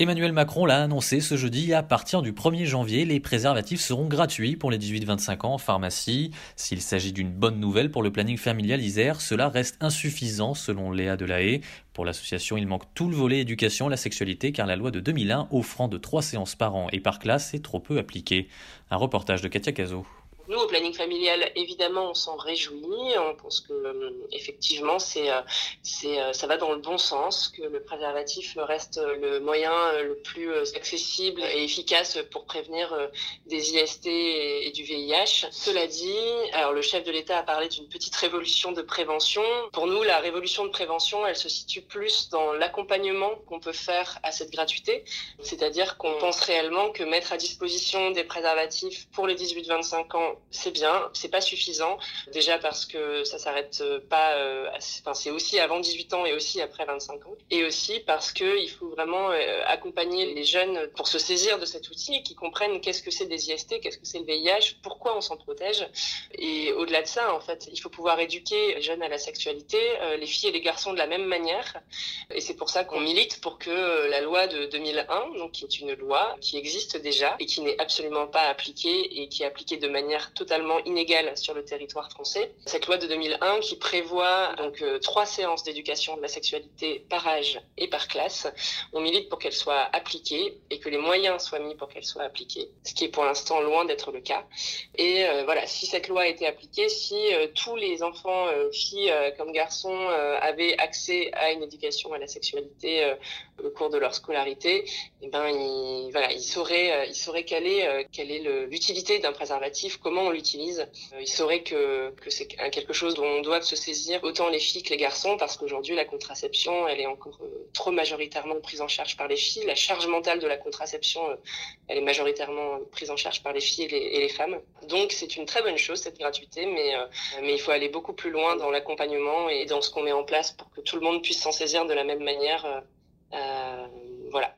Emmanuel Macron l'a annoncé ce jeudi, à partir du 1er janvier, les préservatifs seront gratuits pour les 18-25 ans en pharmacie. S'il s'agit d'une bonne nouvelle pour le planning familial Isère, cela reste insuffisant selon Léa Delahaye. Pour l'association, il manque tout le volet éducation, la sexualité, car la loi de 2001 offrant de 3 séances par an et par classe est trop peu appliquée. Un reportage de Katia Cazot. Nous, au planning familial, évidemment, on s'en réjouit. On pense que, euh, effectivement, c'est, euh, c'est, euh, ça va dans le bon sens, que le préservatif reste le moyen le plus accessible et efficace pour prévenir des IST et, du VIH. Cela dit, alors le chef de l'État a parlé d'une petite révolution de prévention. Pour nous, la révolution de prévention, elle se situe plus dans l'accompagnement qu'on peut faire à cette gratuité. C'est-à-dire qu'on pense réellement que mettre à disposition des préservatifs pour les 18-25 ans c'est bien, c'est pas suffisant. Déjà parce que ça s'arrête pas, euh, enfin c'est aussi avant 18 ans et aussi après 25 ans. Et aussi parce que il faut vraiment euh, accompagner les jeunes pour se saisir de cet outil et qu'ils comprennent qu'est-ce que c'est des IST, qu'est-ce que c'est le VIH, pourquoi on s'en protège. Et au-delà de ça, en fait, il faut pouvoir éduquer les jeunes à la sexualité, euh, les filles et les garçons de la même manière. Et c'est pour ça qu'on milite pour que la loi de 2001, donc qui est une loi qui existe déjà et qui n'est absolument pas appliquée et qui est appliquée de manière totalement inégale sur le territoire français. Cette loi de 2001 qui prévoit donc euh, trois séances d'éducation de la sexualité par âge et par classe, on milite pour qu'elle soit appliquée et que les moyens soient mis pour qu'elle soit appliquée, ce qui est pour l'instant loin d'être le cas. Et euh, voilà, si cette loi été appliquée, si euh, tous les enfants, filles comme garçons, avaient accès à une éducation à la sexualité au cours de leur scolarité, et eh ben ils, voilà, ils sauraient, ils sauraient quelle est, quelle est l'utilité d'un préservatif, comment on l'utilise. Euh, il saurait que, c'est quelque chose dont on doit se saisir autant les filles que les garçons parce qu'aujourd'hui la contraception elle est encore euh, trop majoritairement prise en charge par les filles. La charge mentale de la contraception euh, elle est majoritairement prise en charge par les filles et les, femmes. Donc c'est une très bonne chose cette gratuité mais, il faut aller beaucoup plus loin dans l'accompagnement et dans ce qu'on met en place pour que tout le monde puisse s'en saisir de la même manière. Voilà.